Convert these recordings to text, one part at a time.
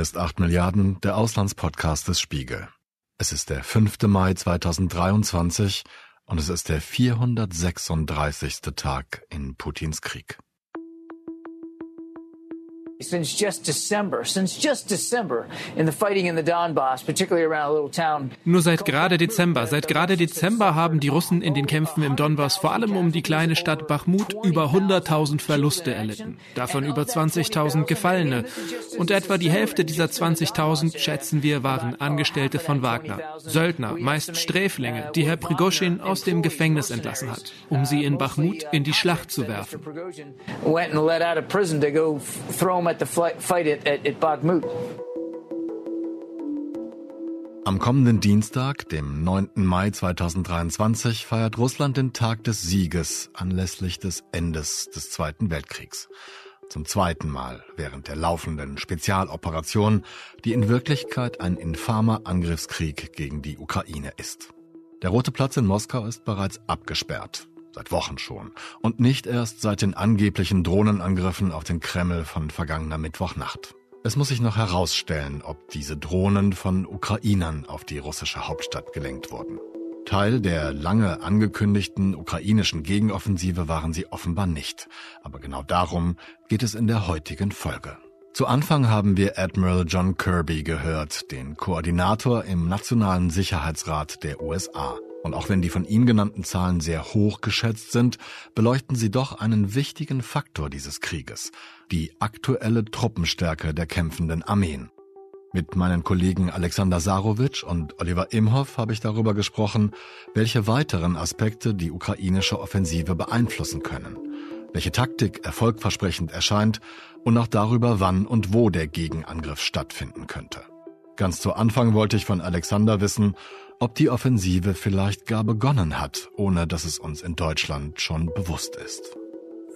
Hier ist 8 Milliarden, der Auslandspodcast des Spiegel. Es ist der 5. Mai 2023 und es ist der 436. Tag in Putins Krieg. Since just December, since just December in the fighting in the Donbass, particularly around a little town. Nur seit gerade Dezember, seit gerade Dezember haben die Russen in den Kämpfen im Donbass vor allem um die kleine Stadt Bachmut über 100.000 Verluste erlitten, davon über 20.000 Gefallene. Und etwa die Hälfte dieser 20.000 schätzen wir waren Angestellte von Wagner, Söldner, meist Sträflinge, die Herr Prigoschin aus dem Gefängnis entlassen hat, um sie in Bachmut in die Schlacht zu werfen at the fight at, at, Bakhmut. Am kommenden Dienstag, dem 9. Mai 2023, feiert Russland den Tag des Sieges anlässlich des Endes des Zweiten Weltkriegs. Zum zweiten Mal während der laufenden Spezialoperation, die in Wirklichkeit ein infamer Angriffskrieg gegen die Ukraine ist. Der Rote Platz in Moskau ist bereits abgesperrt. Seit Wochen schon. Und nicht erst seit den angeblichen Drohnenangriffen auf den Kreml von vergangener Mittwochnacht. Es muss sich noch herausstellen, ob diese Drohnen von Ukrainern auf die russische Hauptstadt gelenkt wurden. Teil der lange angekündigten ukrainischen Gegenoffensive waren sie offenbar nicht. Aber genau darum geht es in der heutigen Folge. Zu Anfang haben wir Admiral John Kirby gehört, den Koordinator im Nationalen Sicherheitsrat der USA. Und auch wenn die von ihm genannten Zahlen sehr hoch geschätzt sind, beleuchten sie doch einen wichtigen Faktor dieses Krieges, die aktuelle Truppenstärke der kämpfenden Armeen. Mit meinen Kollegen Alexander Sarowitsch und Oliver Imhoff habe ich darüber gesprochen, welche weiteren Aspekte die ukrainische Offensive beeinflussen können, welche Taktik erfolgversprechend erscheint und auch darüber, wann und wo der Gegenangriff stattfinden könnte. Ganz zu Anfang wollte ich von Alexander wissen, ob die Offensive vielleicht gar begonnen hat, ohne dass es uns in Deutschland schon bewusst ist.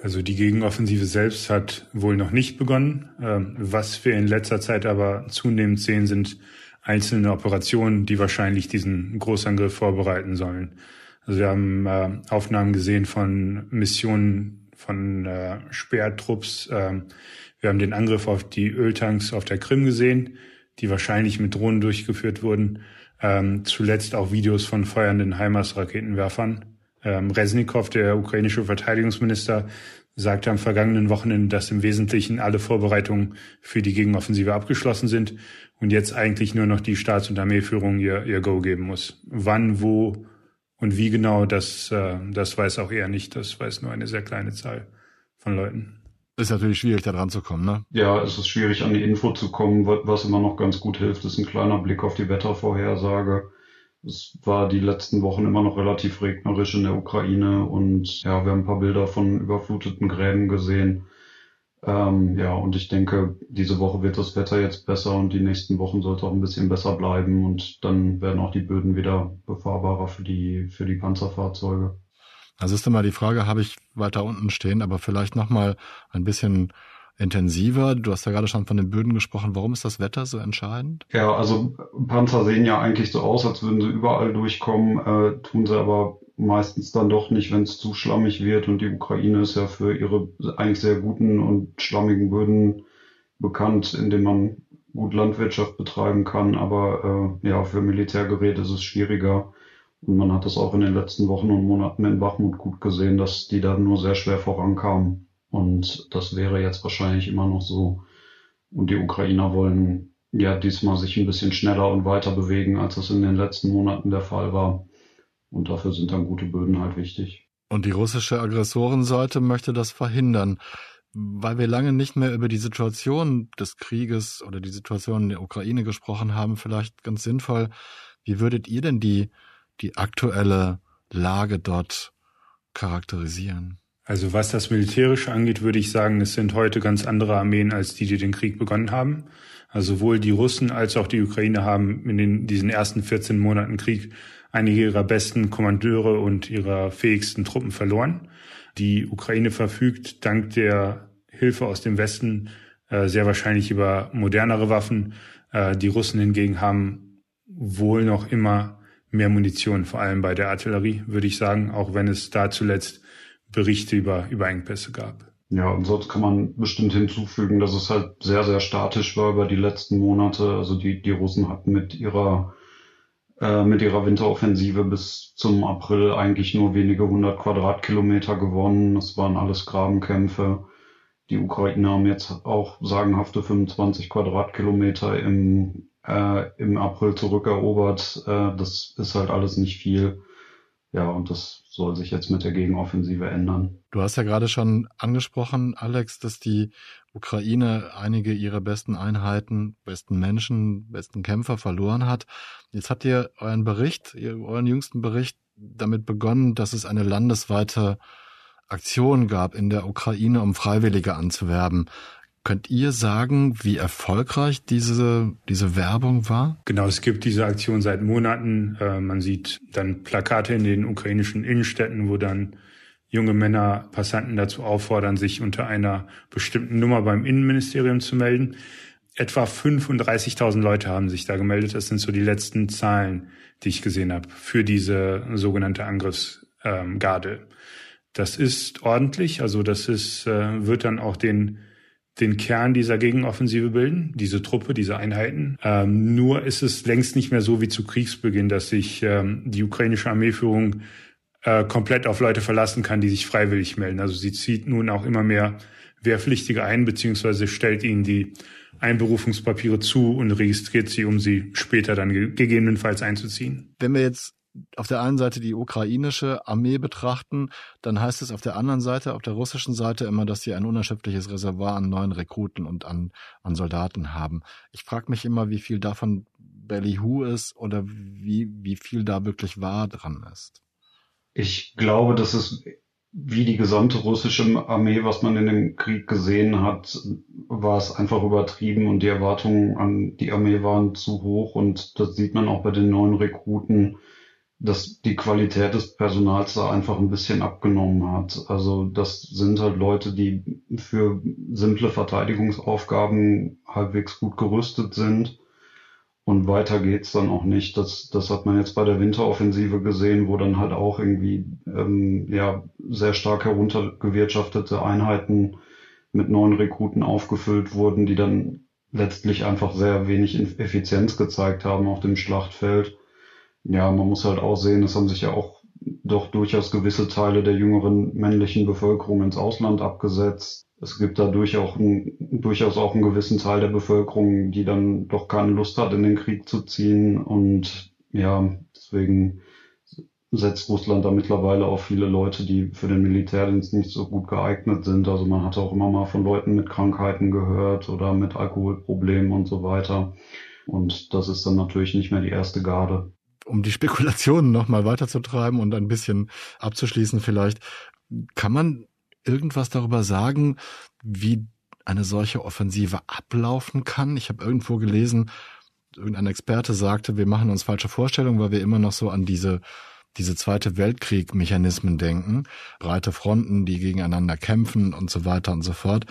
Also die Gegenoffensive selbst hat wohl noch nicht begonnen. Ähm, was wir in letzter Zeit aber zunehmend sehen, sind einzelne Operationen, die wahrscheinlich diesen Großangriff vorbereiten sollen. Also wir haben äh, Aufnahmen gesehen von Missionen von äh, Speertrupps. Ähm, wir haben den Angriff auf die Öltanks auf der Krim gesehen, die wahrscheinlich mit Drohnen durchgeführt wurden. Ähm, zuletzt auch Videos von feuernden HIMARS-Raketenwerfern. Ähm, Resnikow, der ukrainische Verteidigungsminister, sagte am vergangenen Wochenende, dass im Wesentlichen alle Vorbereitungen für die Gegenoffensive abgeschlossen sind und jetzt eigentlich nur noch die Staats- und Armeeführung ihr, ihr Go geben muss. Wann, wo und wie genau, das, äh, das weiß auch er nicht. Das weiß nur eine sehr kleine Zahl von Leuten. Ist natürlich schwierig, da dran zu kommen, ne? Ja, es ist schwierig, an die Info zu kommen. Was immer noch ganz gut hilft, ist ein kleiner Blick auf die Wettervorhersage. Es war die letzten Wochen immer noch relativ regnerisch in der Ukraine und ja, wir haben ein paar Bilder von überfluteten Gräben gesehen. Ähm, ja, und ich denke, diese Woche wird das Wetter jetzt besser und die nächsten Wochen sollte auch ein bisschen besser bleiben und dann werden auch die Böden wieder befahrbarer für die, für die Panzerfahrzeuge. Also ist immer die Frage, habe ich weiter unten stehen, aber vielleicht nochmal ein bisschen intensiver. Du hast ja gerade schon von den Böden gesprochen. Warum ist das Wetter so entscheidend? Ja, also Panzer sehen ja eigentlich so aus, als würden sie überall durchkommen, äh, tun sie aber meistens dann doch nicht, wenn es zu schlammig wird. Und die Ukraine ist ja für ihre eigentlich sehr guten und schlammigen Böden bekannt, indem man gut Landwirtschaft betreiben kann. Aber äh, ja, für Militärgeräte ist es schwieriger. Und man hat das auch in den letzten Wochen und Monaten in Bachmut gut gesehen, dass die da nur sehr schwer vorankamen. Und das wäre jetzt wahrscheinlich immer noch so. Und die Ukrainer wollen ja diesmal sich ein bisschen schneller und weiter bewegen, als das in den letzten Monaten der Fall war. Und dafür sind dann gute Böden halt wichtig. Und die russische Aggressorenseite möchte das verhindern. Weil wir lange nicht mehr über die Situation des Krieges oder die Situation in der Ukraine gesprochen haben, vielleicht ganz sinnvoll. Wie würdet ihr denn die die aktuelle Lage dort charakterisieren? Also was das Militärische angeht, würde ich sagen, es sind heute ganz andere Armeen als die, die den Krieg begonnen haben. Also sowohl die Russen als auch die Ukraine haben in den, diesen ersten 14 Monaten Krieg einige ihrer besten Kommandeure und ihrer fähigsten Truppen verloren. Die Ukraine verfügt dank der Hilfe aus dem Westen äh, sehr wahrscheinlich über modernere Waffen. Äh, die Russen hingegen haben wohl noch immer mehr Munition, vor allem bei der Artillerie, würde ich sagen, auch wenn es da zuletzt Berichte über, über Engpässe gab. Ja, und sonst kann man bestimmt hinzufügen, dass es halt sehr, sehr statisch war über die letzten Monate. Also die, die Russen hatten mit ihrer äh, mit ihrer Winteroffensive bis zum April eigentlich nur wenige hundert Quadratkilometer gewonnen. Das waren alles Grabenkämpfe. Die Ukrainer haben jetzt auch sagenhafte 25 Quadratkilometer im, äh, im April zurückerobert. Äh, das ist halt alles nicht viel. Ja, und das soll sich jetzt mit der Gegenoffensive ändern. Du hast ja gerade schon angesprochen, Alex, dass die Ukraine einige ihrer besten Einheiten, besten Menschen, besten Kämpfer verloren hat. Jetzt habt ihr euren Bericht, euren jüngsten Bericht damit begonnen, dass es eine landesweite Aktion gab in der Ukraine, um Freiwillige anzuwerben. Könnt ihr sagen, wie erfolgreich diese, diese Werbung war? Genau, es gibt diese Aktion seit Monaten. Äh, man sieht dann Plakate in den ukrainischen Innenstädten, wo dann junge Männer Passanten dazu auffordern, sich unter einer bestimmten Nummer beim Innenministerium zu melden. Etwa 35.000 Leute haben sich da gemeldet. Das sind so die letzten Zahlen, die ich gesehen habe für diese sogenannte Angriffsgarde. Das ist ordentlich. Also das ist, äh, wird dann auch den den Kern dieser Gegenoffensive bilden, diese Truppe, diese Einheiten. Ähm, nur ist es längst nicht mehr so wie zu Kriegsbeginn, dass sich ähm, die ukrainische Armeeführung äh, komplett auf Leute verlassen kann, die sich freiwillig melden. Also sie zieht nun auch immer mehr Wehrpflichtige ein, beziehungsweise stellt ihnen die Einberufungspapiere zu und registriert sie, um sie später dann gegebenenfalls einzuziehen. Wenn wir jetzt auf der einen Seite die ukrainische Armee betrachten, dann heißt es auf der anderen Seite, auf der russischen Seite immer, dass sie ein unerschöpfliches Reservoir an neuen Rekruten und an, an Soldaten haben. Ich frage mich immer, wie viel davon Ballyhoo ist oder wie, wie viel da wirklich wahr dran ist. Ich glaube, dass es wie die gesamte russische Armee, was man in dem Krieg gesehen hat, war es einfach übertrieben und die Erwartungen an die Armee waren zu hoch und das sieht man auch bei den neuen Rekruten dass die Qualität des Personals da einfach ein bisschen abgenommen hat. Also das sind halt Leute, die für simple Verteidigungsaufgaben halbwegs gut gerüstet sind. Und weiter geht's dann auch nicht. Das, das hat man jetzt bei der Winteroffensive gesehen, wo dann halt auch irgendwie ähm, ja sehr stark heruntergewirtschaftete Einheiten mit neuen Rekruten aufgefüllt wurden, die dann letztlich einfach sehr wenig Effizienz gezeigt haben auf dem Schlachtfeld ja, man muss halt auch sehen, es haben sich ja auch doch durchaus gewisse Teile der jüngeren männlichen Bevölkerung ins Ausland abgesetzt. Es gibt da durchaus, auch einen gewissen Teil der Bevölkerung, die dann doch keine Lust hat, in den Krieg zu ziehen. Und ja, deswegen setzt Russland da mittlerweile auch viele Leute, die für den Militärdienst nicht so gut geeignet sind. Also man hat auch immer mal von Leuten mit Krankheiten gehört oder mit Alkoholproblemen und so weiter. Und das ist dann natürlich nicht mehr die erste Garde um die Spekulationen nochmal weiterzutreiben und ein bisschen abzuschließen vielleicht, kann man irgendwas darüber sagen, wie eine solche Offensive ablaufen kann? Ich habe irgendwo gelesen, irgendein Experte sagte, wir machen uns falsche Vorstellungen, weil wir immer noch so an diese diese Zweite Weltkrieg-Mechanismen denken, breite Fronten, die gegeneinander kämpfen und so weiter und so fort.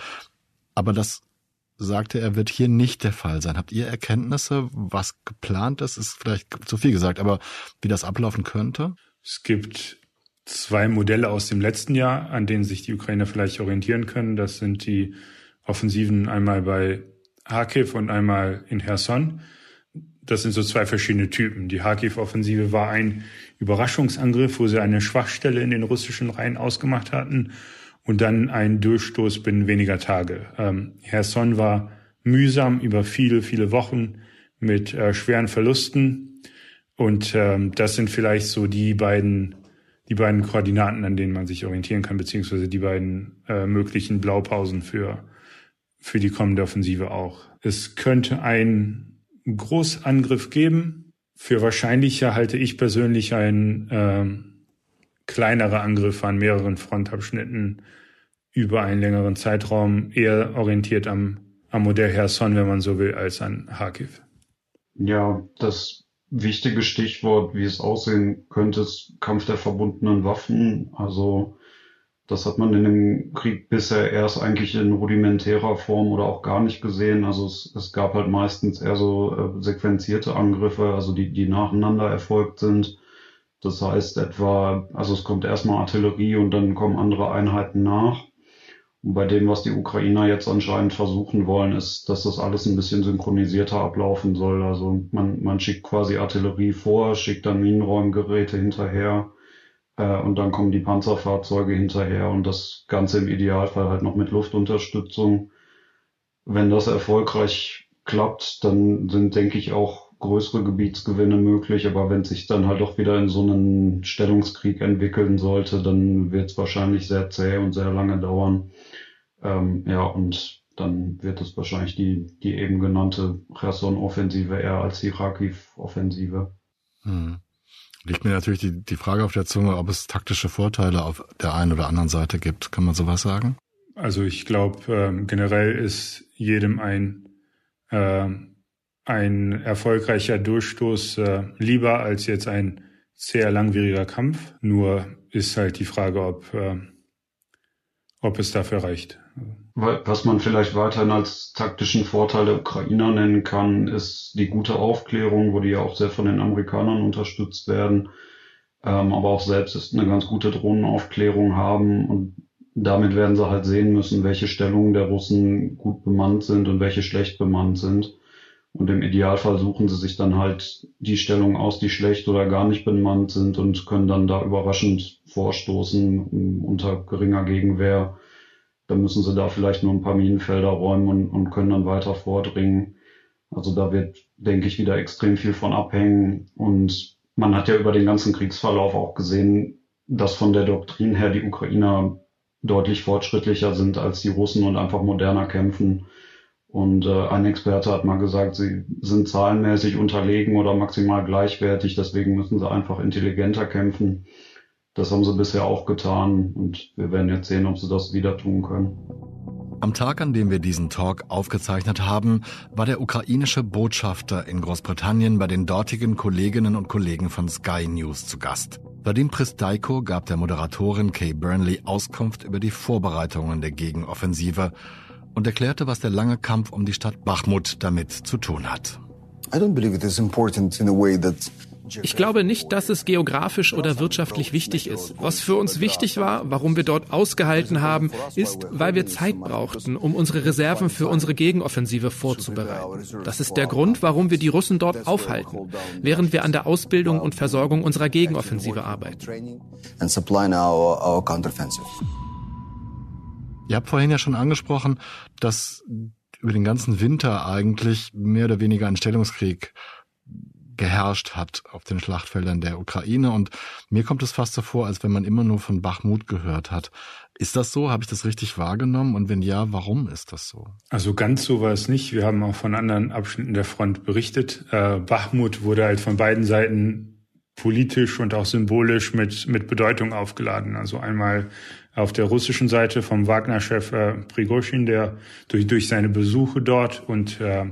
Aber das sagte er, wird hier nicht der Fall sein. Habt ihr Erkenntnisse, was geplant ist? Ist vielleicht zu viel gesagt, aber wie das ablaufen könnte? Es gibt zwei Modelle aus dem letzten Jahr, an denen sich die Ukrainer vielleicht orientieren können. Das sind die Offensiven einmal bei Kharkiv und einmal in Herson. Das sind so zwei verschiedene Typen. Die Kharkiv-Offensive war ein Überraschungsangriff, wo sie eine Schwachstelle in den russischen Reihen ausgemacht hatten und dann ein Durchstoß binnen weniger Tage. Ähm, Son war mühsam über viele, viele Wochen mit äh, schweren Verlusten und ähm, das sind vielleicht so die beiden die beiden Koordinaten, an denen man sich orientieren kann, beziehungsweise die beiden äh, möglichen Blaupausen für für die kommende Offensive auch. Es könnte einen Großangriff geben. Für wahrscheinlicher halte ich persönlich ein äh, kleinere Angriffe an mehreren Frontabschnitten über einen längeren Zeitraum eher orientiert am, am Modell Herson, wenn man so will, als an Kharkiv. Ja, das wichtige Stichwort, wie es aussehen könnte, ist Kampf der verbundenen Waffen. Also das hat man in dem Krieg bisher erst eigentlich in rudimentärer Form oder auch gar nicht gesehen. Also es, es gab halt meistens eher so äh, sequenzierte Angriffe, also die, die nacheinander erfolgt sind. Das heißt etwa, also es kommt erstmal Artillerie und dann kommen andere Einheiten nach. Und bei dem, was die Ukrainer jetzt anscheinend versuchen wollen, ist, dass das alles ein bisschen synchronisierter ablaufen soll. Also man, man schickt quasi Artillerie vor, schickt dann Minenräumgeräte hinterher äh, und dann kommen die Panzerfahrzeuge hinterher und das Ganze im Idealfall halt noch mit Luftunterstützung. Wenn das erfolgreich klappt, dann sind, denke ich, auch größere Gebietsgewinne möglich, aber wenn es sich dann halt doch wieder in so einen Stellungskrieg entwickeln sollte, dann wird es wahrscheinlich sehr zäh und sehr lange dauern. Ähm, ja, und dann wird es wahrscheinlich die, die eben genannte Cherson-Offensive eher als die Kharkiv-Offensive. Hm. Liegt mir natürlich die, die Frage auf der Zunge, ob es taktische Vorteile auf der einen oder anderen Seite gibt. Kann man sowas sagen? Also ich glaube, ähm, generell ist jedem ein, äh, ein erfolgreicher Durchstoß äh, lieber als jetzt ein sehr langwieriger Kampf. Nur ist halt die Frage, ob, äh, ob es dafür reicht. Was man vielleicht weiterhin als taktischen Vorteil der Ukrainer nennen kann, ist die gute Aufklärung, wo die ja auch sehr von den Amerikanern unterstützt werden, ähm, aber auch selbst ist eine ganz gute Drohnenaufklärung haben und damit werden sie halt sehen müssen, welche Stellungen der Russen gut bemannt sind und welche schlecht bemannt sind. Und im Idealfall suchen sie sich dann halt die Stellungen aus, die schlecht oder gar nicht bemannt sind und können dann da überraschend vorstoßen unter geringer Gegenwehr dann müssen sie da vielleicht nur ein paar Minenfelder räumen und, und können dann weiter vordringen. Also da wird, denke ich, wieder extrem viel von abhängen. Und man hat ja über den ganzen Kriegsverlauf auch gesehen, dass von der Doktrin her die Ukrainer deutlich fortschrittlicher sind als die Russen und einfach moderner kämpfen. Und äh, ein Experte hat mal gesagt, sie sind zahlenmäßig unterlegen oder maximal gleichwertig, deswegen müssen sie einfach intelligenter kämpfen. Das haben sie bisher auch getan und wir werden jetzt sehen, ob sie das wieder tun können. Am Tag, an dem wir diesen Talk aufgezeichnet haben, war der ukrainische Botschafter in Großbritannien bei den dortigen Kolleginnen und Kollegen von Sky News zu Gast. Vadim Pristaiko gab der Moderatorin Kay Burnley Auskunft über die Vorbereitungen der Gegenoffensive und erklärte, was der lange Kampf um die Stadt Bachmut damit zu tun hat. I don't believe it is important in a way that ich glaube nicht, dass es geografisch oder wirtschaftlich wichtig ist. Was für uns wichtig war, warum wir dort ausgehalten haben, ist, weil wir Zeit brauchten, um unsere Reserven für unsere Gegenoffensive vorzubereiten. Das ist der Grund, warum wir die Russen dort aufhalten, während wir an der Ausbildung und Versorgung unserer Gegenoffensive arbeiten. Ihr habt vorhin ja schon angesprochen, dass über den ganzen Winter eigentlich mehr oder weniger ein Stellungskrieg geherrscht hat auf den Schlachtfeldern der Ukraine. Und mir kommt es fast so vor, als wenn man immer nur von Bachmut gehört hat. Ist das so? Habe ich das richtig wahrgenommen? Und wenn ja, warum ist das so? Also ganz so war es nicht. Wir haben auch von anderen Abschnitten der Front berichtet. Äh, Bachmut wurde halt von beiden Seiten politisch und auch symbolisch mit, mit Bedeutung aufgeladen. Also einmal auf der russischen Seite vom Wagner-Chef äh, Prigozhin, der durch, durch seine Besuche dort und äh,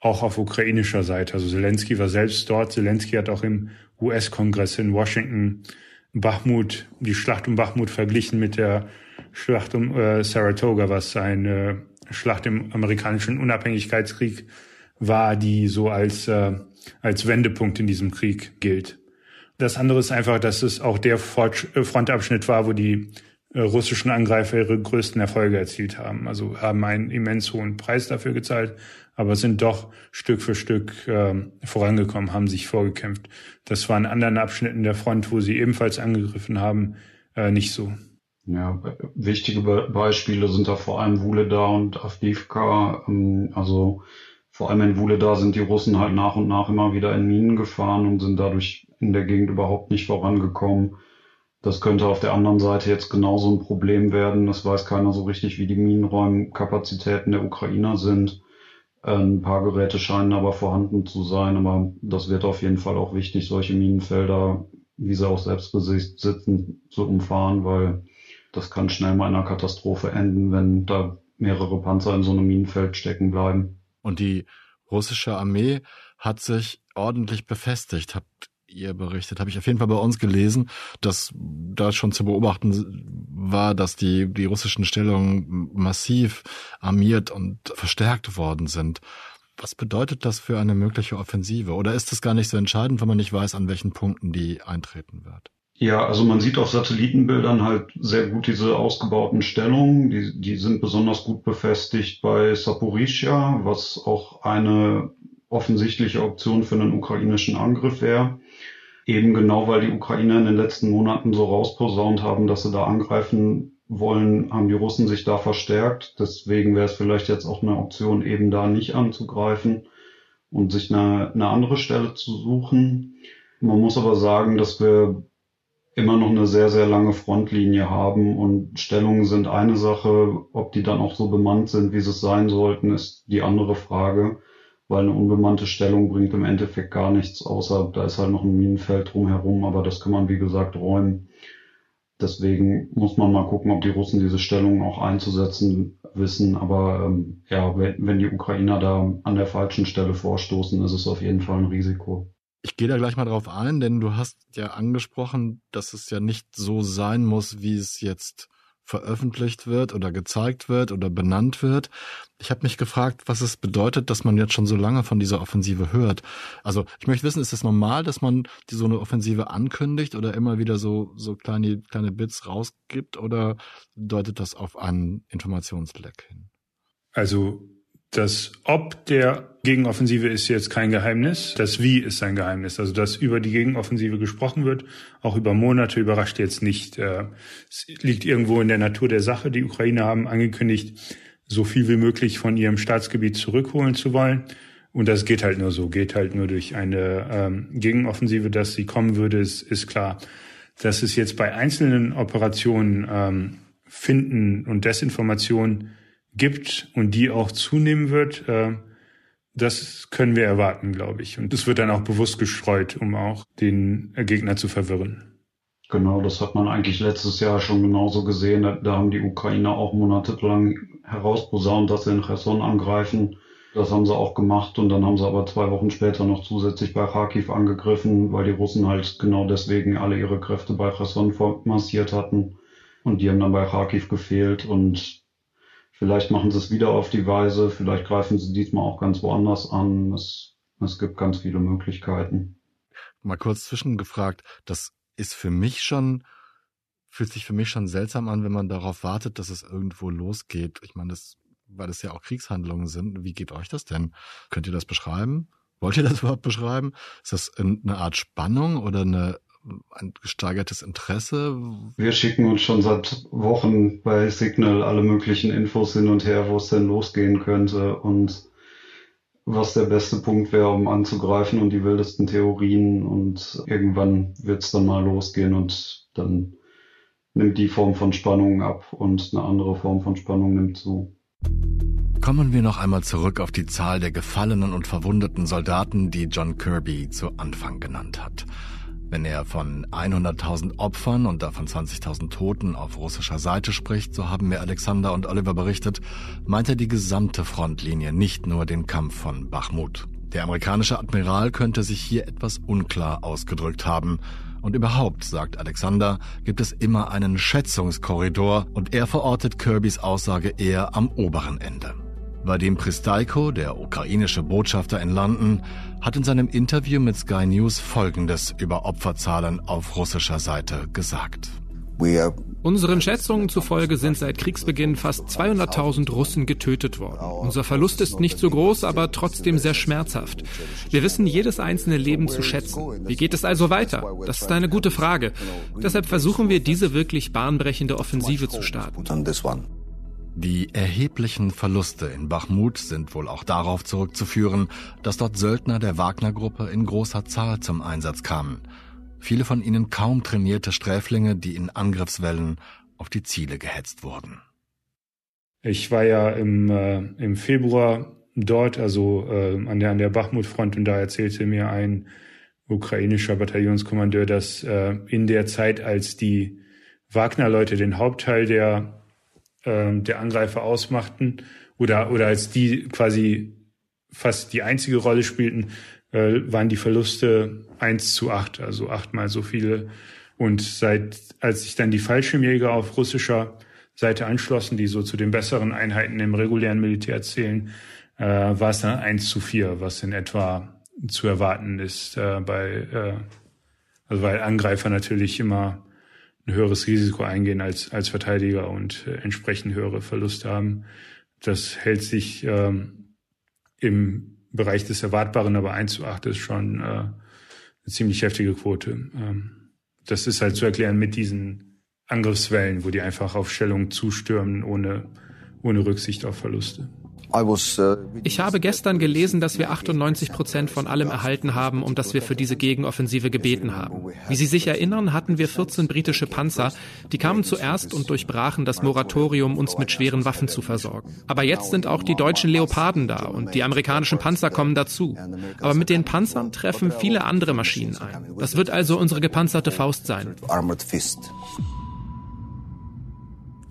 auch auf ukrainischer Seite. Also Zelensky war selbst dort. Zelensky hat auch im US-Kongress in Washington Bachmut, die Schlacht um Bachmut verglichen mit der Schlacht um äh, Saratoga, was eine Schlacht im amerikanischen Unabhängigkeitskrieg war, die so als, äh, als Wendepunkt in diesem Krieg gilt. Das andere ist einfach, dass es auch der äh, Frontabschnitt war, wo die russischen Angreifer ihre größten Erfolge erzielt haben. Also haben einen immens hohen Preis dafür gezahlt, aber sind doch Stück für Stück äh, vorangekommen, haben sich vorgekämpft. Das war in anderen Abschnitten der Front, wo sie ebenfalls angegriffen haben, äh, nicht so. Ja, wichtige Beispiele sind da vor allem Wuleda und Avdivka. Ähm, also vor allem in Wuleda sind die Russen halt nach und nach immer wieder in Minen gefahren und sind dadurch in der Gegend überhaupt nicht vorangekommen. Das könnte auf der anderen Seite jetzt genauso ein Problem werden. Das weiß keiner so richtig, wie die Minenräumkapazitäten der Ukrainer sind. Ein paar Geräte scheinen aber vorhanden zu sein, aber das wird auf jeden Fall auch wichtig, solche Minenfelder, wie sie auch selbst besitzen, zu umfahren, weil das kann schnell mal in einer Katastrophe enden, wenn da mehrere Panzer in so einem Minenfeld stecken bleiben. Und die russische Armee hat sich ordentlich befestigt. Habt ihr berichtet, habe ich auf jeden Fall bei uns gelesen, dass da schon zu beobachten war, dass die, die russischen Stellungen massiv armiert und verstärkt worden sind. Was bedeutet das für eine mögliche Offensive? Oder ist es gar nicht so entscheidend, wenn man nicht weiß, an welchen Punkten die eintreten wird? Ja, also man sieht auf Satellitenbildern halt sehr gut diese ausgebauten Stellungen. Die, die sind besonders gut befestigt bei Saporischia, was auch eine offensichtliche Option für einen ukrainischen Angriff wäre. Eben genau, weil die Ukrainer in den letzten Monaten so rausposaunt haben, dass sie da angreifen wollen, haben die Russen sich da verstärkt. Deswegen wäre es vielleicht jetzt auch eine Option, eben da nicht anzugreifen und sich eine, eine andere Stelle zu suchen. Man muss aber sagen, dass wir immer noch eine sehr, sehr lange Frontlinie haben und Stellungen sind eine Sache. Ob die dann auch so bemannt sind, wie sie es sein sollten, ist die andere Frage, weil eine unbemannte Stellung bringt im Endeffekt gar nichts, außer da ist halt noch ein Minenfeld drumherum, aber das kann man wie gesagt räumen. Deswegen muss man mal gucken, ob die Russen diese Stellungen auch einzusetzen wissen. Aber ähm, ja, wenn die Ukrainer da an der falschen Stelle vorstoßen, ist es auf jeden Fall ein Risiko. Ich gehe da gleich mal drauf ein, denn du hast ja angesprochen, dass es ja nicht so sein muss, wie es jetzt veröffentlicht wird oder gezeigt wird oder benannt wird. Ich habe mich gefragt, was es bedeutet, dass man jetzt schon so lange von dieser Offensive hört. Also ich möchte wissen, ist es normal, dass man die so eine Offensive ankündigt oder immer wieder so so kleine kleine Bits rausgibt oder deutet das auf einen Informationsleck hin? Also das Ob der Gegenoffensive ist jetzt kein Geheimnis. Das Wie ist ein Geheimnis. Also, dass über die Gegenoffensive gesprochen wird, auch über Monate, überrascht jetzt nicht. Äh, es liegt irgendwo in der Natur der Sache. Die Ukrainer haben angekündigt, so viel wie möglich von ihrem Staatsgebiet zurückholen zu wollen. Und das geht halt nur so, geht halt nur durch eine ähm, Gegenoffensive, dass sie kommen würde, ist, ist klar. Dass es jetzt bei einzelnen Operationen ähm, Finden und Desinformation gibt und die auch zunehmen wird, äh, das können wir erwarten, glaube ich. Und das wird dann auch bewusst gestreut, um auch den Gegner zu verwirren. Genau, das hat man eigentlich letztes Jahr schon genauso gesehen. Da, da haben die Ukrainer auch monatelang herausposaunt, dass sie in Cherson angreifen. Das haben sie auch gemacht und dann haben sie aber zwei Wochen später noch zusätzlich bei Kharkiv angegriffen, weil die Russen halt genau deswegen alle ihre Kräfte bei Cherson massiert hatten. Und die haben dann bei Kharkiv gefehlt und Vielleicht machen sie es wieder auf die Weise, vielleicht greifen sie diesmal auch ganz woanders an. Es, es gibt ganz viele Möglichkeiten. Mal kurz zwischengefragt, das ist für mich schon, fühlt sich für mich schon seltsam an, wenn man darauf wartet, dass es irgendwo losgeht. Ich meine, das, weil das ja auch Kriegshandlungen sind. Wie geht euch das denn? Könnt ihr das beschreiben? Wollt ihr das überhaupt beschreiben? Ist das eine Art Spannung oder eine ein gesteigertes Interesse? Wir schicken uns schon seit Wochen bei Signal alle möglichen Infos hin und her, wo es denn losgehen könnte und was der beste Punkt wäre, um anzugreifen und die wildesten Theorien und irgendwann wird es dann mal losgehen und dann nimmt die Form von Spannung ab und eine andere Form von Spannung nimmt zu. Kommen wir noch einmal zurück auf die Zahl der gefallenen und verwundeten Soldaten, die John Kirby zu Anfang genannt hat. Wenn er von 100.000 Opfern und davon 20.000 Toten auf russischer Seite spricht, so haben mir Alexander und Oliver berichtet, meint er die gesamte Frontlinie, nicht nur den Kampf von Bachmut. Der amerikanische Admiral könnte sich hier etwas unklar ausgedrückt haben. Und überhaupt, sagt Alexander, gibt es immer einen Schätzungskorridor und er verortet Kirbys Aussage eher am oberen Ende. Vadim Pristaiko, der ukrainische Botschafter in London, hat in seinem Interview mit Sky News Folgendes über Opferzahlen auf russischer Seite gesagt. Unseren Schätzungen zufolge sind seit Kriegsbeginn fast 200.000 Russen getötet worden. Unser Verlust ist nicht so groß, aber trotzdem sehr schmerzhaft. Wir wissen jedes einzelne Leben zu schätzen. Wie geht es also weiter? Das ist eine gute Frage. Deshalb versuchen wir, diese wirklich bahnbrechende Offensive zu starten. Die erheblichen Verluste in Bachmut sind wohl auch darauf zurückzuführen, dass dort Söldner der Wagner-Gruppe in großer Zahl zum Einsatz kamen. Viele von ihnen kaum trainierte Sträflinge, die in Angriffswellen auf die Ziele gehetzt wurden. Ich war ja im, äh, im Februar dort, also äh, an der, an der Bachmut-Front, und da erzählte mir ein ukrainischer Bataillonskommandeur, dass äh, in der Zeit, als die Wagner-Leute den Hauptteil der äh, der Angreifer ausmachten oder, oder als die quasi fast die einzige Rolle spielten, äh, waren die Verluste eins zu acht, also achtmal so viele. Und seit, als sich dann die Fallschirmjäger auf russischer Seite anschlossen, die so zu den besseren Einheiten im regulären Militär zählen, äh, war es dann eins zu vier, was in etwa zu erwarten ist äh, bei, äh, Also weil Angreifer natürlich immer ein höheres Risiko eingehen als, als Verteidiger und äh, entsprechend höhere Verluste haben. Das hält sich ähm, im Bereich des Erwartbaren, aber 1 zu 8 ist schon äh, eine ziemlich heftige Quote. Ähm, das ist halt zu erklären mit diesen Angriffswellen, wo die einfach auf Stellung zustürmen, ohne, ohne Rücksicht auf Verluste. Uh, ich habe gestern gelesen, dass wir 98 Prozent von allem erhalten haben, um das wir für diese Gegenoffensive gebeten haben. Wie Sie sich erinnern, hatten wir 14 britische Panzer. Die kamen zuerst und durchbrachen das Moratorium, uns mit schweren Waffen zu versorgen. Aber jetzt sind auch die deutschen Leoparden da und die amerikanischen Panzer kommen dazu. Aber mit den Panzern treffen viele andere Maschinen ein. Das wird also unsere gepanzerte Faust sein.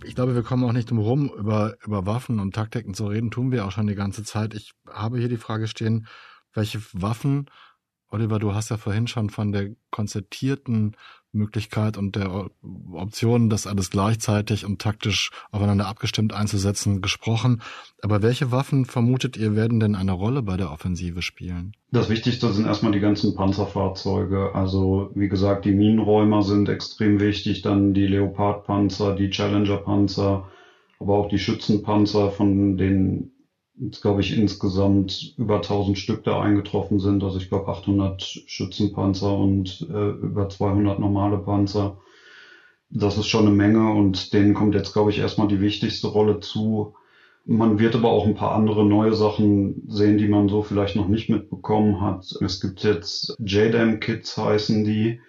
Ich glaube, wir kommen auch nicht drum rum, über, über Waffen und Taktiken zu reden, tun wir auch schon die ganze Zeit. Ich habe hier die Frage stehen, welche Waffen, Oliver, du hast ja vorhin schon von der konzertierten Möglichkeit und der Option, das alles gleichzeitig und taktisch aufeinander abgestimmt einzusetzen, gesprochen. Aber welche Waffen vermutet ihr werden denn eine Rolle bei der Offensive spielen? Das Wichtigste sind erstmal die ganzen Panzerfahrzeuge. Also wie gesagt, die Minenräumer sind extrem wichtig, dann die Leopardpanzer, die Challenger-Panzer, aber auch die Schützenpanzer, von denen jetzt glaube ich insgesamt über 1000 Stück da eingetroffen sind. Also ich glaube 800 Schützenpanzer und äh, über 200 normale Panzer. Das ist schon eine Menge und denen kommt jetzt glaube ich erstmal die wichtigste Rolle zu. Man wird aber auch ein paar andere neue Sachen sehen, die man so vielleicht noch nicht mitbekommen hat. Es gibt jetzt JDAM-Kits heißen die.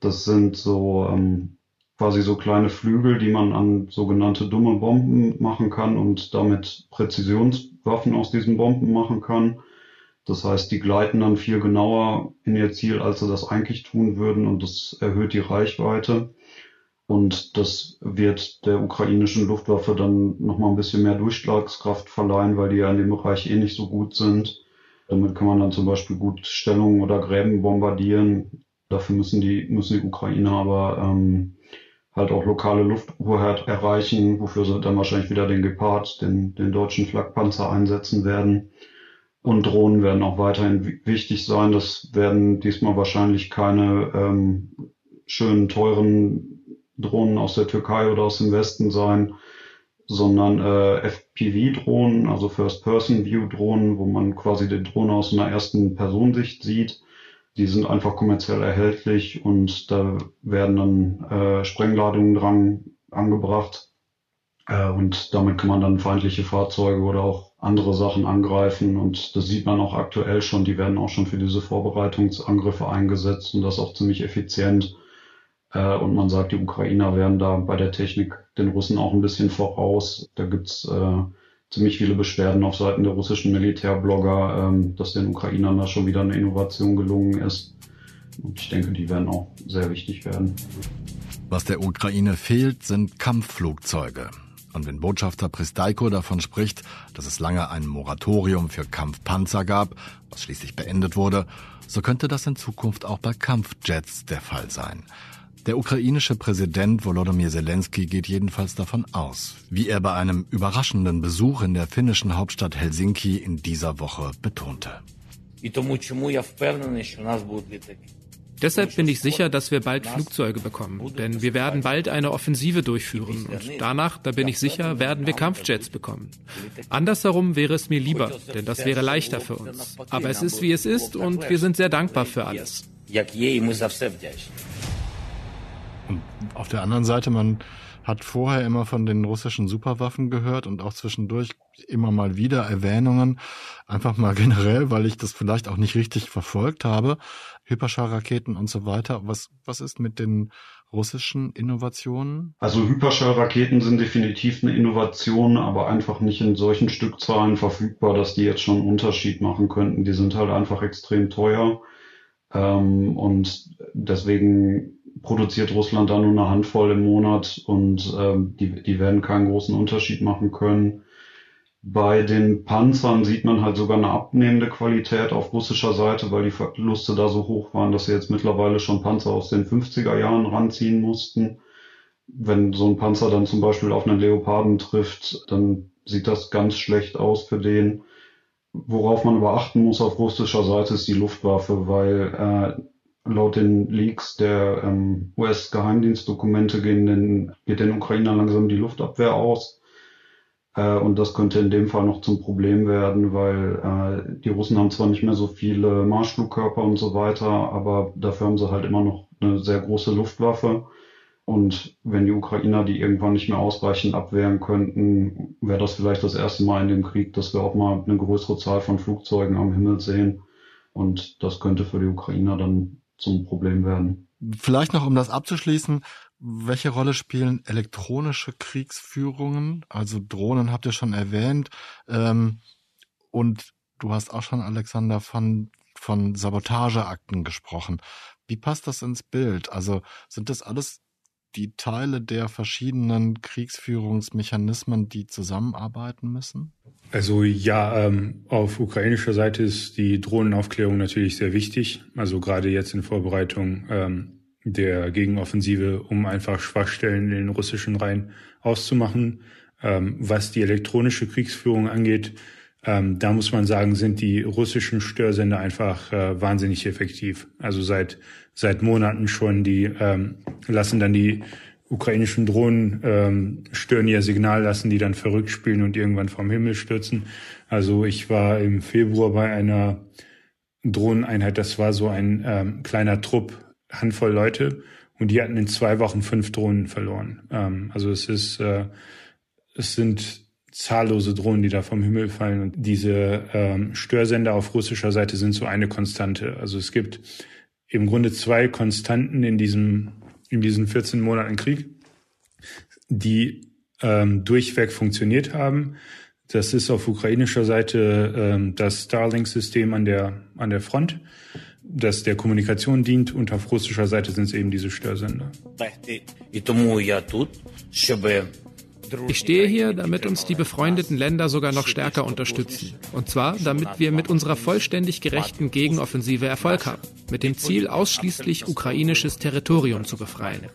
Das sind so ähm, quasi so kleine Flügel, die man an sogenannte dumme Bomben machen kann und damit Präzisionswaffen aus diesen Bomben machen kann. Das heißt, die gleiten dann viel genauer in ihr Ziel, als sie das eigentlich tun würden und das erhöht die Reichweite. Und das wird der ukrainischen Luftwaffe dann nochmal ein bisschen mehr Durchschlagskraft verleihen, weil die ja in dem Bereich eh nicht so gut sind. Damit kann man dann zum Beispiel gut Stellungen oder Gräben bombardieren. Dafür müssen die, müssen die Ukrainer aber ähm, halt auch lokale Lufthoheit erreichen, wofür sie dann wahrscheinlich wieder den Gepard, den, den deutschen Flakpanzer einsetzen werden. Und Drohnen werden auch weiterhin wichtig sein. Das werden diesmal wahrscheinlich keine ähm, schönen, teuren Drohnen aus der Türkei oder aus dem Westen sein, sondern äh, FPV-Drohnen, also First-Person-View-Drohnen, wo man quasi den Drohne aus einer ersten Personensicht sieht die sind einfach kommerziell erhältlich und da werden dann äh, Sprengladungen dran angebracht. Äh, und damit kann man dann feindliche Fahrzeuge oder auch andere Sachen angreifen. Und das sieht man auch aktuell schon. Die werden auch schon für diese Vorbereitungsangriffe eingesetzt und das auch ziemlich effizient. Äh, und man sagt, die Ukrainer wären da bei der Technik den Russen auch ein bisschen voraus. Da gibt's äh, ziemlich viele Beschwerden auf Seiten der russischen Militärblogger, ähm, dass den Ukrainern da schon wieder eine Innovation gelungen ist. Und ich denke, die werden auch sehr wichtig werden. Was der Ukraine fehlt, sind Kampfflugzeuge. Und wenn Botschafter Pristaiko davon spricht, dass es lange ein Moratorium für Kampfpanzer gab, was schließlich beendet wurde, so könnte das in Zukunft auch bei Kampfjets der Fall sein. Der ukrainische Präsident Volodymyr Zelensky geht jedenfalls davon aus, wie er bei einem überraschenden Besuch in der finnischen Hauptstadt Helsinki in dieser Woche betonte. Deshalb bin ich sicher, dass wir bald Flugzeuge bekommen, denn wir werden bald eine Offensive durchführen und danach, da bin ich sicher, werden wir Kampfjets bekommen. Andersherum wäre es mir lieber, denn das wäre leichter für uns. Aber es ist wie es ist und wir sind sehr dankbar für alles. Auf der anderen Seite, man hat vorher immer von den russischen Superwaffen gehört und auch zwischendurch immer mal wieder Erwähnungen, einfach mal generell, weil ich das vielleicht auch nicht richtig verfolgt habe, Hyperschallraketen und so weiter. Was, was ist mit den russischen Innovationen? Also Hyperschallraketen sind definitiv eine Innovation, aber einfach nicht in solchen Stückzahlen verfügbar, dass die jetzt schon einen Unterschied machen könnten. Die sind halt einfach extrem teuer. Ähm, und deswegen produziert Russland da nur eine Handvoll im Monat und ähm, die, die werden keinen großen Unterschied machen können. Bei den Panzern sieht man halt sogar eine abnehmende Qualität auf russischer Seite, weil die Verluste da so hoch waren, dass sie jetzt mittlerweile schon Panzer aus den 50er Jahren ranziehen mussten. Wenn so ein Panzer dann zum Beispiel auf einen Leoparden trifft, dann sieht das ganz schlecht aus für den. Worauf man aber achten muss auf russischer Seite ist die Luftwaffe, weil äh, laut den Leaks der ähm, US-Geheimdienstdokumente geht den Ukrainer langsam die Luftabwehr aus. Äh, und das könnte in dem Fall noch zum Problem werden, weil äh, die Russen haben zwar nicht mehr so viele Marschflugkörper und so weiter, aber dafür haben sie halt immer noch eine sehr große Luftwaffe. Und wenn die Ukrainer die irgendwann nicht mehr ausreichend abwehren könnten, wäre das vielleicht das erste Mal in dem Krieg, dass wir auch mal eine größere Zahl von Flugzeugen am Himmel sehen. Und das könnte für die Ukrainer dann zum Problem werden. Vielleicht noch, um das abzuschließen, welche Rolle spielen elektronische Kriegsführungen? Also Drohnen habt ihr schon erwähnt. Ähm, und du hast auch schon, Alexander, von, von Sabotageakten gesprochen. Wie passt das ins Bild? Also sind das alles die Teile der verschiedenen Kriegsführungsmechanismen, die zusammenarbeiten müssen? Also ja, ähm, auf ukrainischer Seite ist die Drohnenaufklärung natürlich sehr wichtig. Also gerade jetzt in Vorbereitung ähm, der Gegenoffensive, um einfach Schwachstellen in den russischen Reihen auszumachen. Ähm, was die elektronische Kriegsführung angeht, ähm, da muss man sagen, sind die russischen Störsender einfach äh, wahnsinnig effektiv. Also seit seit Monaten schon, die ähm, lassen dann die ukrainischen Drohnen ähm, stören ihr Signal, lassen die dann verrückt spielen und irgendwann vom Himmel stürzen. Also ich war im Februar bei einer Drohneneinheit, das war so ein ähm, kleiner Trupp, Handvoll Leute und die hatten in zwei Wochen fünf Drohnen verloren. Ähm, also es ist, äh, es sind zahllose Drohnen, die da vom Himmel fallen und diese ähm, Störsender auf russischer Seite sind so eine Konstante. Also es gibt im Grunde zwei Konstanten in diesem in diesen 14 Monaten Krieg, die ähm, durchweg funktioniert haben. Das ist auf ukrainischer Seite ähm, das Starlink-System an der an der Front das der Kommunikation dient und auf russischer Seite sind es eben diese Störsender. Stehe hier, damit uns die befreundeten Länder sogar noch stärker unterstützen. Und zwar, damit wir mit unserer vollständig gerechten Gegenoffensive Erfolg haben. Mit dem Ziel, ausschließlich ukrainisches Territorium zu befreien.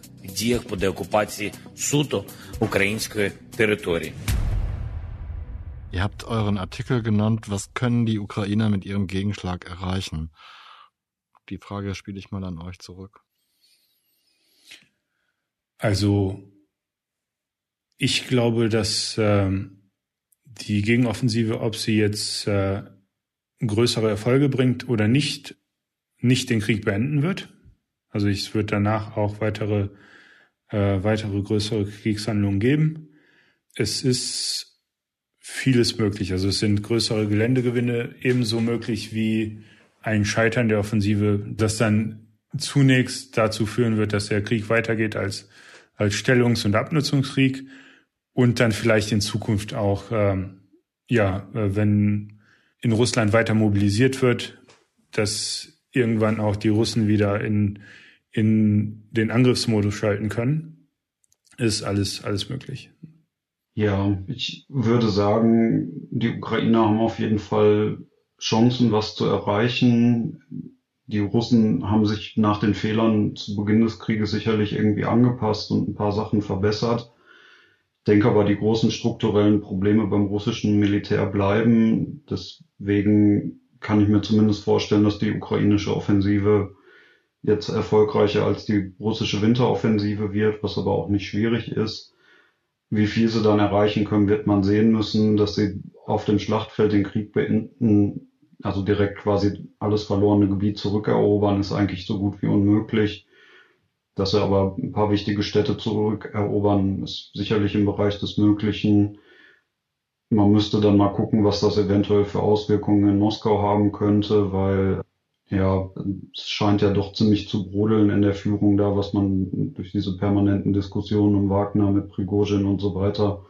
Ihr habt euren Artikel genannt, was können die Ukrainer mit ihrem Gegenschlag erreichen? die Frage spiele ich mal an euch zurück. Also ich glaube, dass ähm, die Gegenoffensive, ob sie jetzt äh, größere Erfolge bringt oder nicht, nicht den Krieg beenden wird. Also es wird danach auch weitere, äh, weitere größere Kriegshandlungen geben. Es ist vieles möglich. Also es sind größere Geländegewinne ebenso möglich wie ein Scheitern der Offensive, das dann zunächst dazu führen wird, dass der Krieg weitergeht als, als Stellungs- und Abnutzungskrieg und dann vielleicht in Zukunft auch, ähm, ja, äh, wenn in Russland weiter mobilisiert wird, dass irgendwann auch die Russen wieder in, in den Angriffsmodus schalten können, ist alles, alles möglich. Ja, ich würde sagen, die Ukrainer haben auf jeden Fall Chancen, was zu erreichen. Die Russen haben sich nach den Fehlern zu Beginn des Krieges sicherlich irgendwie angepasst und ein paar Sachen verbessert. Denke aber, die großen strukturellen Probleme beim russischen Militär bleiben. Deswegen kann ich mir zumindest vorstellen, dass die ukrainische Offensive jetzt erfolgreicher als die russische Winteroffensive wird, was aber auch nicht schwierig ist. Wie viel sie dann erreichen können, wird man sehen müssen, dass sie auf dem Schlachtfeld den Krieg beenden, also direkt quasi alles verlorene Gebiet zurückerobern, ist eigentlich so gut wie unmöglich. Dass sie aber ein paar wichtige Städte zurückerobern, ist sicherlich im Bereich des Möglichen. Man müsste dann mal gucken, was das eventuell für Auswirkungen in Moskau haben könnte, weil ja, es scheint ja doch ziemlich zu brodeln in der Führung da, was man durch diese permanenten Diskussionen um Wagner mit Prigozhin und so weiter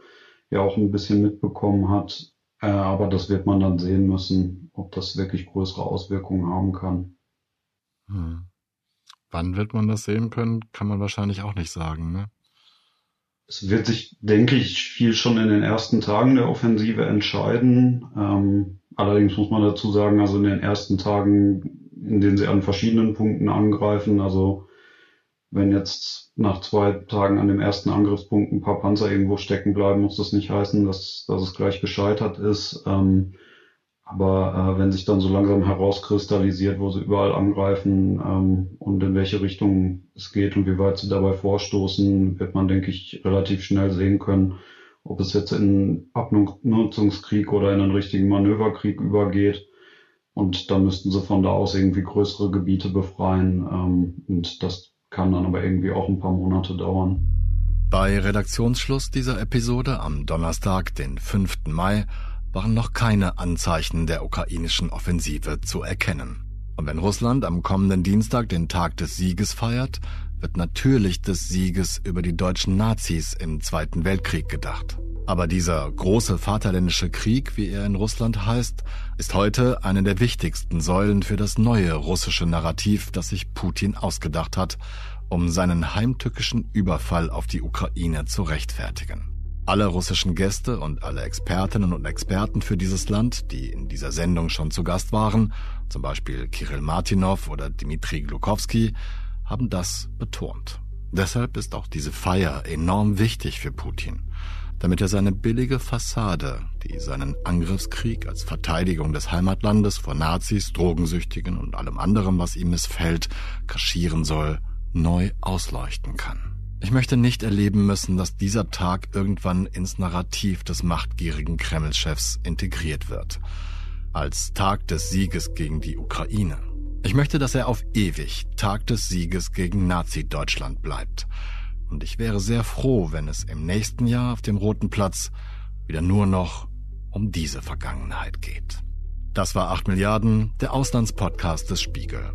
ja auch ein bisschen mitbekommen hat. Äh, aber das wird man dann sehen müssen, ob das wirklich größere Auswirkungen haben kann. Hm. Wann wird man das sehen können, kann man wahrscheinlich auch nicht sagen, ne? Es wird sich, denke ich, viel schon in den ersten Tagen der Offensive entscheiden. Ähm, allerdings muss man dazu sagen, also in den ersten Tagen, in denen sie an verschiedenen Punkten angreifen, also wenn jetzt nach zwei Tagen an dem ersten Angriffspunkt ein paar Panzer irgendwo stecken bleiben, muss das nicht heißen, dass, dass es gleich gescheitert ist. Ähm, Aber äh, wenn sich dann so langsam herauskristallisiert, wo sie überall angreifen ähm, und in welche Richtung es geht und wie weit sie dabei vorstoßen, wird man, denke ich, relativ schnell sehen können, ob es jetzt in Abnutzungskrieg oder in einen richtigen Manöverkrieg übergeht. Und dann müssten sie von da aus irgendwie größere Gebiete befreien. Ähm, und das kann dann aber irgendwie auch ein paar Monate dauern. Bei Redaktionsschluss dieser Episode am Donnerstag, den 5. Mai, waren noch keine Anzeichen der ukrainischen Offensive zu erkennen. Und wenn Russland am kommenden Dienstag den Tag des Sieges feiert, wird natürlich des Sieges über die deutschen Nazis im Zweiten Weltkrieg gedacht. Aber dieser große Vaterländische Krieg, wie er in Russland heißt, ist heute eine der wichtigsten Säulen für das neue russische Narrativ, das sich Putin ausgedacht hat, um seinen heimtückischen Überfall auf die Ukraine zu rechtfertigen. Alle russischen Gäste und alle Expertinnen und Experten für dieses Land, die in dieser Sendung schon zu Gast waren, zum Beispiel Kirill Martinov oder Dmitri Glukowski, haben das betont. Deshalb ist auch diese Feier enorm wichtig für Putin, damit er seine billige Fassade, die seinen Angriffskrieg als Verteidigung des Heimatlandes vor Nazis, Drogensüchtigen und allem anderen, was ihm missfällt, kaschieren soll, neu ausleuchten kann. Ich möchte nicht erleben müssen, dass dieser Tag irgendwann ins Narrativ des machtgierigen Kreml-Chefs integriert wird. Als Tag des Sieges gegen die Ukraine. Ich möchte, dass er auf ewig Tag des Sieges gegen Nazi-Deutschland bleibt. Und ich wäre sehr froh, wenn es im nächsten Jahr auf dem Roten Platz wieder nur noch um diese Vergangenheit geht. Das war 8 Milliarden, der Auslandspodcast des Spiegel.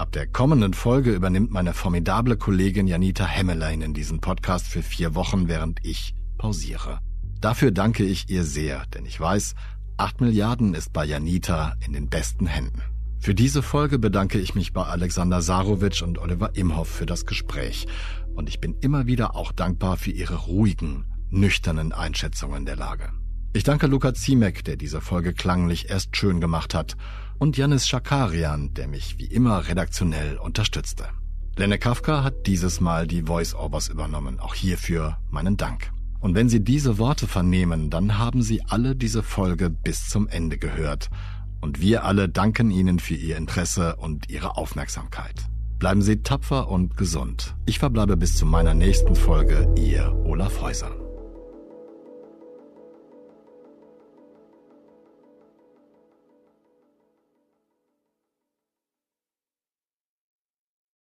Ab der kommenden Folge übernimmt meine formidable Kollegin Janita Hemmelein in diesen Podcast für vier Wochen, während ich pausiere. Dafür danke ich ihr sehr, denn ich weiß, 8 Milliarden ist bei Janita in den besten Händen. Für diese Folge bedanke ich mich bei Alexander Sarovic und Oliver Imhoff für das Gespräch. Und ich bin immer wieder auch dankbar für ihre ruhigen, nüchternen Einschätzungen der Lage. Ich danke Luca Ziemek, der diese Folge klanglich erst schön gemacht hat und Janis Schakarian, der mich wie immer redaktionell unterstützte. Lenne Kafka hat dieses Mal die Voice-Overs übernommen, auch hierfür meinen Dank. Und wenn Sie diese Worte vernehmen, dann haben Sie alle diese Folge bis zum Ende gehört. Und wir alle danken Ihnen für Ihr Interesse und Ihre Aufmerksamkeit. Bleiben Sie tapfer und gesund. Ich verbleibe bis zu meiner nächsten Folge, Ihr Olaf Häuser.